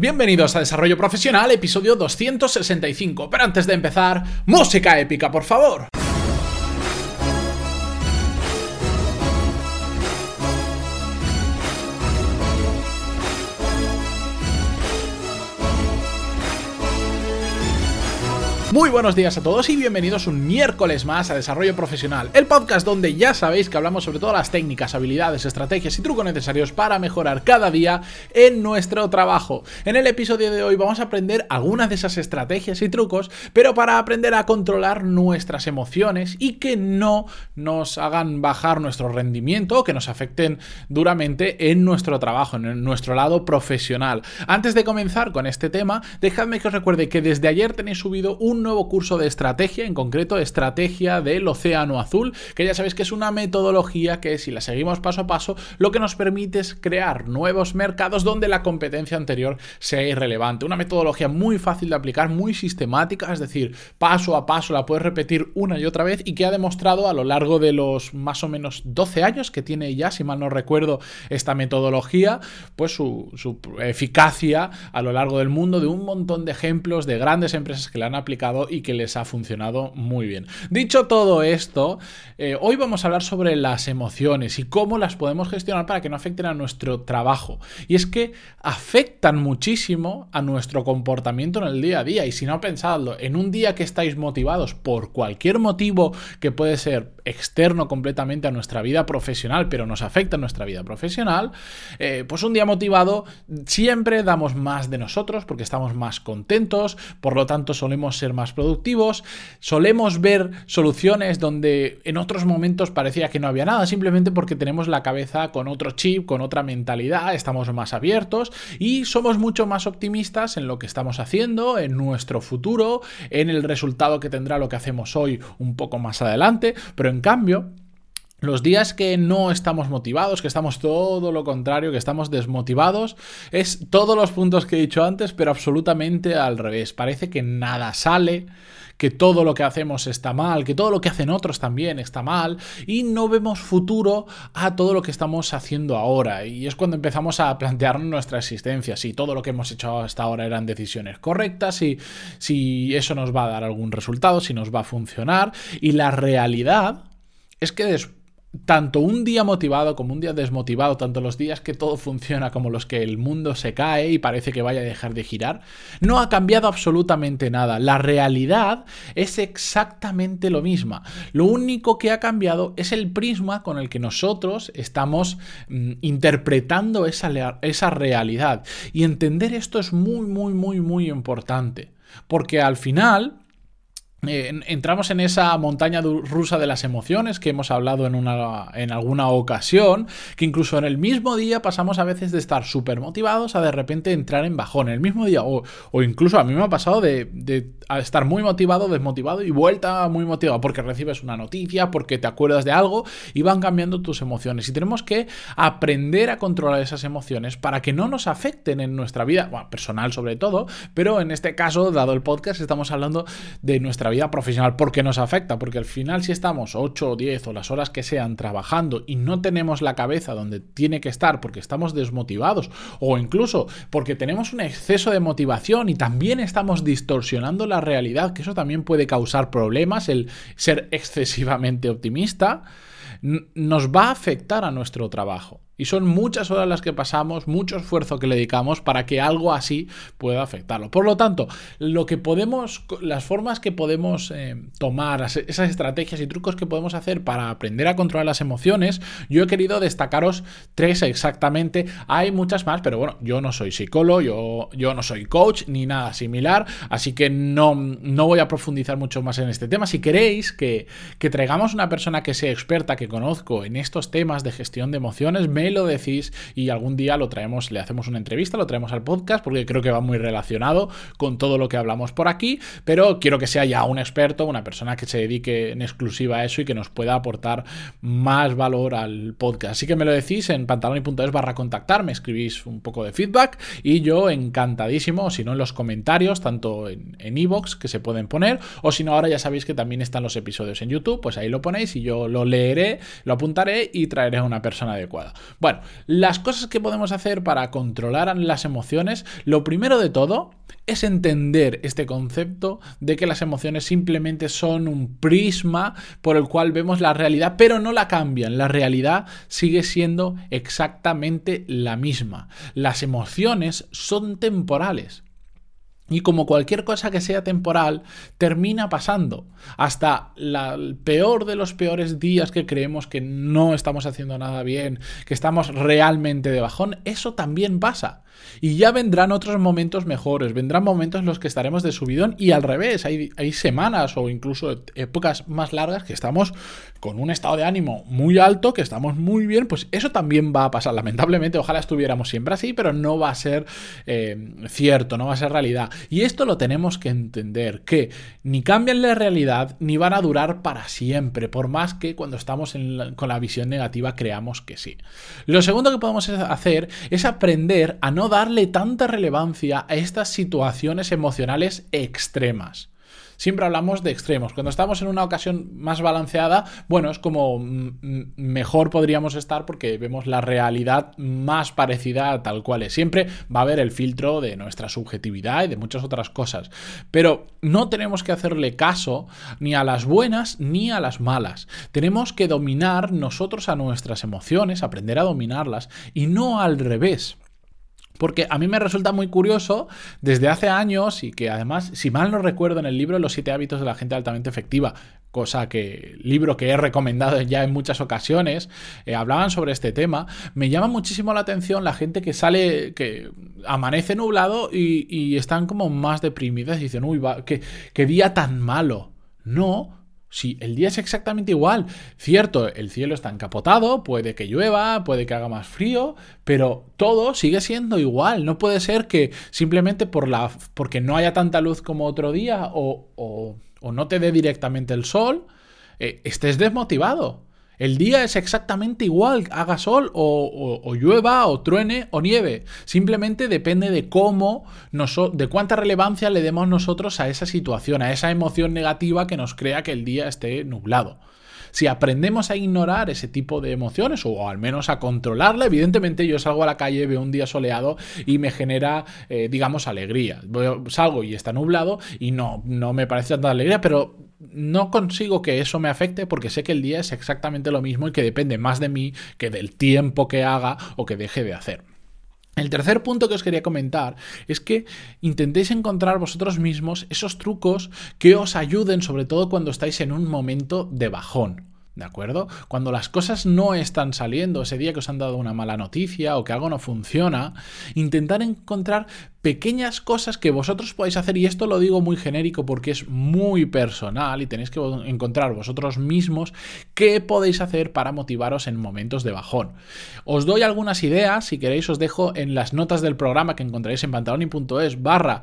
Bienvenidos a Desarrollo Profesional, episodio 265. Pero antes de empezar, música épica, por favor. Muy buenos días a todos y bienvenidos un miércoles más a Desarrollo Profesional, el podcast donde ya sabéis que hablamos sobre todas las técnicas, habilidades, estrategias y trucos necesarios para mejorar cada día en nuestro trabajo. En el episodio de hoy vamos a aprender algunas de esas estrategias y trucos, pero para aprender a controlar nuestras emociones y que no nos hagan bajar nuestro rendimiento o que nos afecten duramente en nuestro trabajo, en nuestro lado profesional. Antes de comenzar con este tema, dejadme que os recuerde que desde ayer tenéis subido un nuevo curso de estrategia, en concreto estrategia del Océano Azul, que ya sabéis que es una metodología que si la seguimos paso a paso, lo que nos permite es crear nuevos mercados donde la competencia anterior sea irrelevante. Una metodología muy fácil de aplicar, muy sistemática, es decir, paso a paso la puedes repetir una y otra vez y que ha demostrado a lo largo de los más o menos 12 años que tiene ya, si mal no recuerdo, esta metodología, pues su, su eficacia a lo largo del mundo de un montón de ejemplos de grandes empresas que la han aplicado y que les ha funcionado muy bien. Dicho todo esto, eh, hoy vamos a hablar sobre las emociones y cómo las podemos gestionar para que no afecten a nuestro trabajo. Y es que afectan muchísimo a nuestro comportamiento en el día a día. Y si no pensadlo, en un día que estáis motivados por cualquier motivo que puede ser externo completamente a nuestra vida profesional, pero nos afecta a nuestra vida profesional, eh, pues un día motivado siempre damos más de nosotros porque estamos más contentos, por lo tanto solemos ser más productivos, solemos ver soluciones donde en otros momentos parecía que no había nada, simplemente porque tenemos la cabeza con otro chip, con otra mentalidad, estamos más abiertos y somos mucho más optimistas en lo que estamos haciendo, en nuestro futuro, en el resultado que tendrá lo que hacemos hoy un poco más adelante, pero en cambio... Los días que no estamos motivados, que estamos todo lo contrario, que estamos desmotivados, es todos los puntos que he dicho antes, pero absolutamente al revés. Parece que nada sale, que todo lo que hacemos está mal, que todo lo que hacen otros también está mal y no vemos futuro a todo lo que estamos haciendo ahora. Y es cuando empezamos a plantearnos nuestra existencia, si todo lo que hemos hecho hasta ahora eran decisiones correctas, si, si eso nos va a dar algún resultado, si nos va a funcionar. Y la realidad es que después tanto un día motivado como un día desmotivado, tanto los días que todo funciona como los que el mundo se cae y parece que vaya a dejar de girar, no ha cambiado absolutamente nada. La realidad es exactamente lo misma. Lo único que ha cambiado es el prisma con el que nosotros estamos mm, interpretando esa, esa realidad. Y entender esto es muy, muy, muy, muy importante. Porque al final eh, entramos en esa montaña rusa de las emociones que hemos hablado en, una, en alguna ocasión, que incluso en el mismo día pasamos a veces de estar súper motivados a de repente entrar en bajón, en el mismo día, o, incluso a mí me ha pasado de, estar muy motivado, desmotivado y vuelta muy motivado, porque recibes una noticia, porque te acuerdas de algo y van cambiando tus emociones. Y tenemos que aprender a controlar esas emociones para que no nos afecten en nuestra vida, personal sobre todo, pero en este caso, dado el podcast, estamos hablando de nuestra vida profesional. porque nos afecta? Porque al final si estamos 8 o 10 o las horas que sean trabajando y no tenemos la cabeza donde tiene que estar porque estamos desmotivados o incluso porque tenemos un exceso de motivación y también estamos distorsionando la realidad, que eso también puede causar problemas, el ser excesivamente optimista, nos va a afectar a nuestro trabajo. Y son muchas horas las que pasamos, mucho esfuerzo que le dedicamos para que algo así pueda afectarlo. Por lo tanto, lo que podemos, las formas que podemos eh, tomar, esas estrategias y trucos que podemos hacer para aprender a controlar las emociones, yo he querido destacaros tres exactamente. Hay muchas más, pero bueno, yo no soy psicólogo, yo, no soy coach ni nada similar, así que no, no voy a profundizar mucho más en este tema. Si queréis que, que traigamos una persona que sea experta, que conozco en estos temas de gestión de emociones, me lo decís y algún día lo traemos, le hacemos una entrevista, lo traemos al podcast porque creo que va muy relacionado con todo lo que hablamos por aquí, pero quiero que sea ya un experto, una persona que se dedique en exclusiva a eso y que nos pueda aportar más valor al podcast. Así que me lo decís en pantaloni.es barra contactar, me escribís un poco de feedback y yo encantadísimo, si no en los comentarios, tanto en iVoox que se pueden poner, o si no ahora ya sabéis que también están los episodios en YouTube, pues ahí lo ponéis y yo lo leeré, lo apuntaré y traeré a una persona adecuada. Bueno, las cosas que podemos hacer para controlar las emociones, lo primero de todo es entender este concepto de que las emociones simplemente son un prisma por el cual vemos la realidad, pero no la cambian. La realidad sigue siendo exactamente la misma. Las emociones son temporales. Y como cualquier cosa que sea temporal, termina pasando. Hasta el peor de los peores días que creemos que no estamos haciendo nada bien, que estamos realmente de bajón, eso también pasa. Y ya vendrán otros momentos mejores, vendrán momentos en los que estaremos de subidón y al revés, hay, hay semanas o incluso épocas más largas que estamos con un estado de ánimo muy alto, que estamos muy bien, pues eso también va a pasar. Lamentablemente, ojalá estuviéramos siempre así, pero no va a ser eh, cierto, no va a ser realidad. Y esto lo tenemos que entender, que ni cambian la realidad ni van a durar para siempre, por más que cuando estamos con la visión negativa creamos que sí. Lo segundo que podemos hacer es aprender a no darle tanta relevancia a estas situaciones emocionales extremas. Siempre hablamos de extremos. Cuando estamos en una ocasión más balanceada, bueno, es como mejor podríamos estar porque vemos la realidad más parecida a tal cual es. Siempre va a haber el filtro de nuestra subjetividad y de muchas otras cosas. Pero no tenemos que hacerle caso ni a las buenas ni a las malas. Tenemos que dominar nosotros a nuestras emociones, aprender a dominarlas y no al revés. Porque a mí me resulta muy curioso desde hace años y que además, si mal no recuerdo en el libro Los siete hábitos de la gente altamente efectiva, cosa que libro que he recomendado ya en muchas ocasiones, eh, hablaban sobre este tema, me llama muchísimo la atención la gente que sale, que amanece nublado y, están como más deprimidas y dicen, uy, va, qué, qué día tan malo. No, si el día es exactamente igual, cierto, el cielo está encapotado, puede que llueva, puede que haga más frío, pero todo sigue siendo igual. No puede ser que simplemente por la, porque no haya tanta luz como otro día o, o, no te dé directamente el sol, eh, estés desmotivado. El día es exactamente igual, haga sol o, llueva o truene o nieve. Simplemente depende de cómo, de cuánta relevancia le demos nosotros a esa situación, a esa emoción negativa que nos crea que el día esté nublado. Si aprendemos a ignorar ese tipo de emociones o al menos a controlarla, evidentemente yo salgo a la calle, veo un día soleado y me genera, eh, digamos, alegría. salgo y está nublado y no, no me parece tanta alegría, pero no consigo que eso me afecte porque sé que el día es exactamente lo mismo y que depende más de mí que del tiempo que haga o que deje de hacer. El tercer punto que os quería comentar es que intentéis encontrar vosotros mismos esos trucos que os ayuden, sobre todo cuando estáis en un momento de bajón. ¿De acuerdo? Cuando las cosas no están saliendo, ese día que os han dado una mala noticia o que algo no funciona, intentar encontrar pequeñas cosas que vosotros podéis hacer, y esto lo digo muy genérico porque es muy personal y tenéis que encontrar vosotros mismos qué podéis hacer para motivaros en momentos de bajón. Os doy algunas ideas, si queréis os dejo en las notas del programa que encontraréis en pantaloni.es barra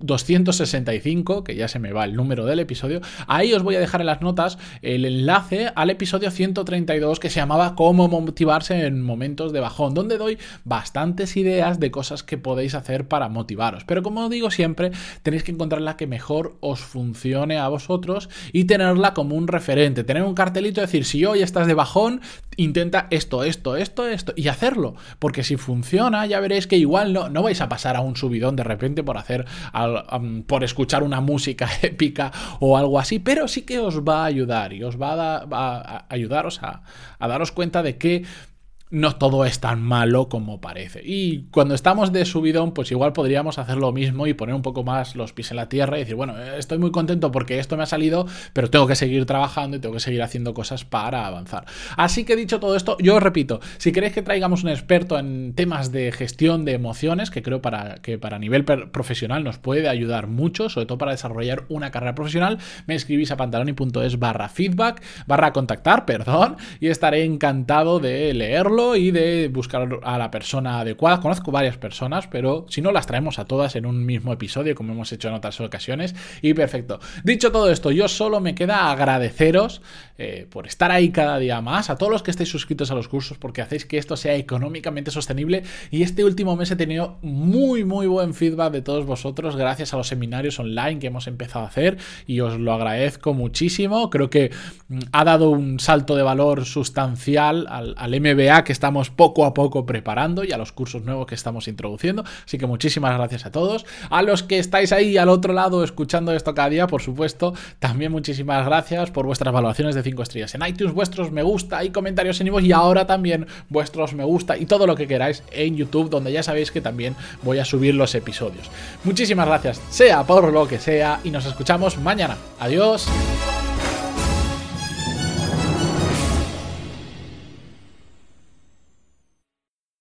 265, eh, que ya se me va el número del episodio, ahí os voy a dejar en las notas el enlace al episodio 132 que se llamaba cómo motivarse en momentos de bajón, donde doy bastantes ideas de cosas que que podéis hacer para motivaros. Pero como digo siempre, tenéis que encontrar la que mejor os funcione a vosotros y tenerla como un referente. Tener un cartelito decir, si hoy estás de bajón, intenta esto, esto, esto, esto y hacerlo. Porque si funciona, ya veréis que igual no, no vais a pasar a un subidón de repente por hacer, por escuchar una música épica o algo así, pero sí que os va a ayudar y os va a, ayudaros a daros cuenta de que no todo es tan malo como parece. Y cuando estamos de subidón, pues igual podríamos hacer lo mismo y poner un poco más los pies en la tierra y decir, bueno, estoy muy contento porque esto me ha salido, pero tengo que seguir trabajando y tengo que seguir haciendo cosas para avanzar. Así que dicho todo esto, yo os repito, si queréis que traigamos un experto en temas de gestión de emociones, que creo para, que para nivel profesional nos puede ayudar mucho, sobre todo para desarrollar una carrera profesional, me escribís a pantaloni.es barra feedback, barra contactar, perdón, y estaré encantado de leerlo y de buscar a la persona adecuada. Conozco varias personas, pero si no las traemos a todas en un mismo episodio, como hemos hecho en otras ocasiones. Y perfecto. Dicho todo esto, yo solo me queda agradeceros eh, por estar ahí cada día más, a todos los que estéis suscritos a los cursos, porque hacéis que esto sea económicamente sostenible. Y este último mes he tenido muy, muy buen feedback de todos vosotros, gracias a los seminarios online que hemos empezado a hacer. Y os lo agradezco muchísimo. Creo que mm, ha dado un salto de valor sustancial al, MBA que estamos poco a poco preparando y a los cursos nuevos que estamos introduciendo. Así que muchísimas gracias a todos. A los que estáis ahí al otro lado escuchando esto cada día, por supuesto, también muchísimas gracias por vuestras evaluaciones de 5 estrellas en iTunes, vuestros me gusta y comentarios en y ahora también vuestros me gusta y todo lo que queráis en YouTube, donde ya sabéis que también voy a subir los episodios. Muchísimas gracias, sea por lo que sea, y nos escuchamos mañana. Adiós.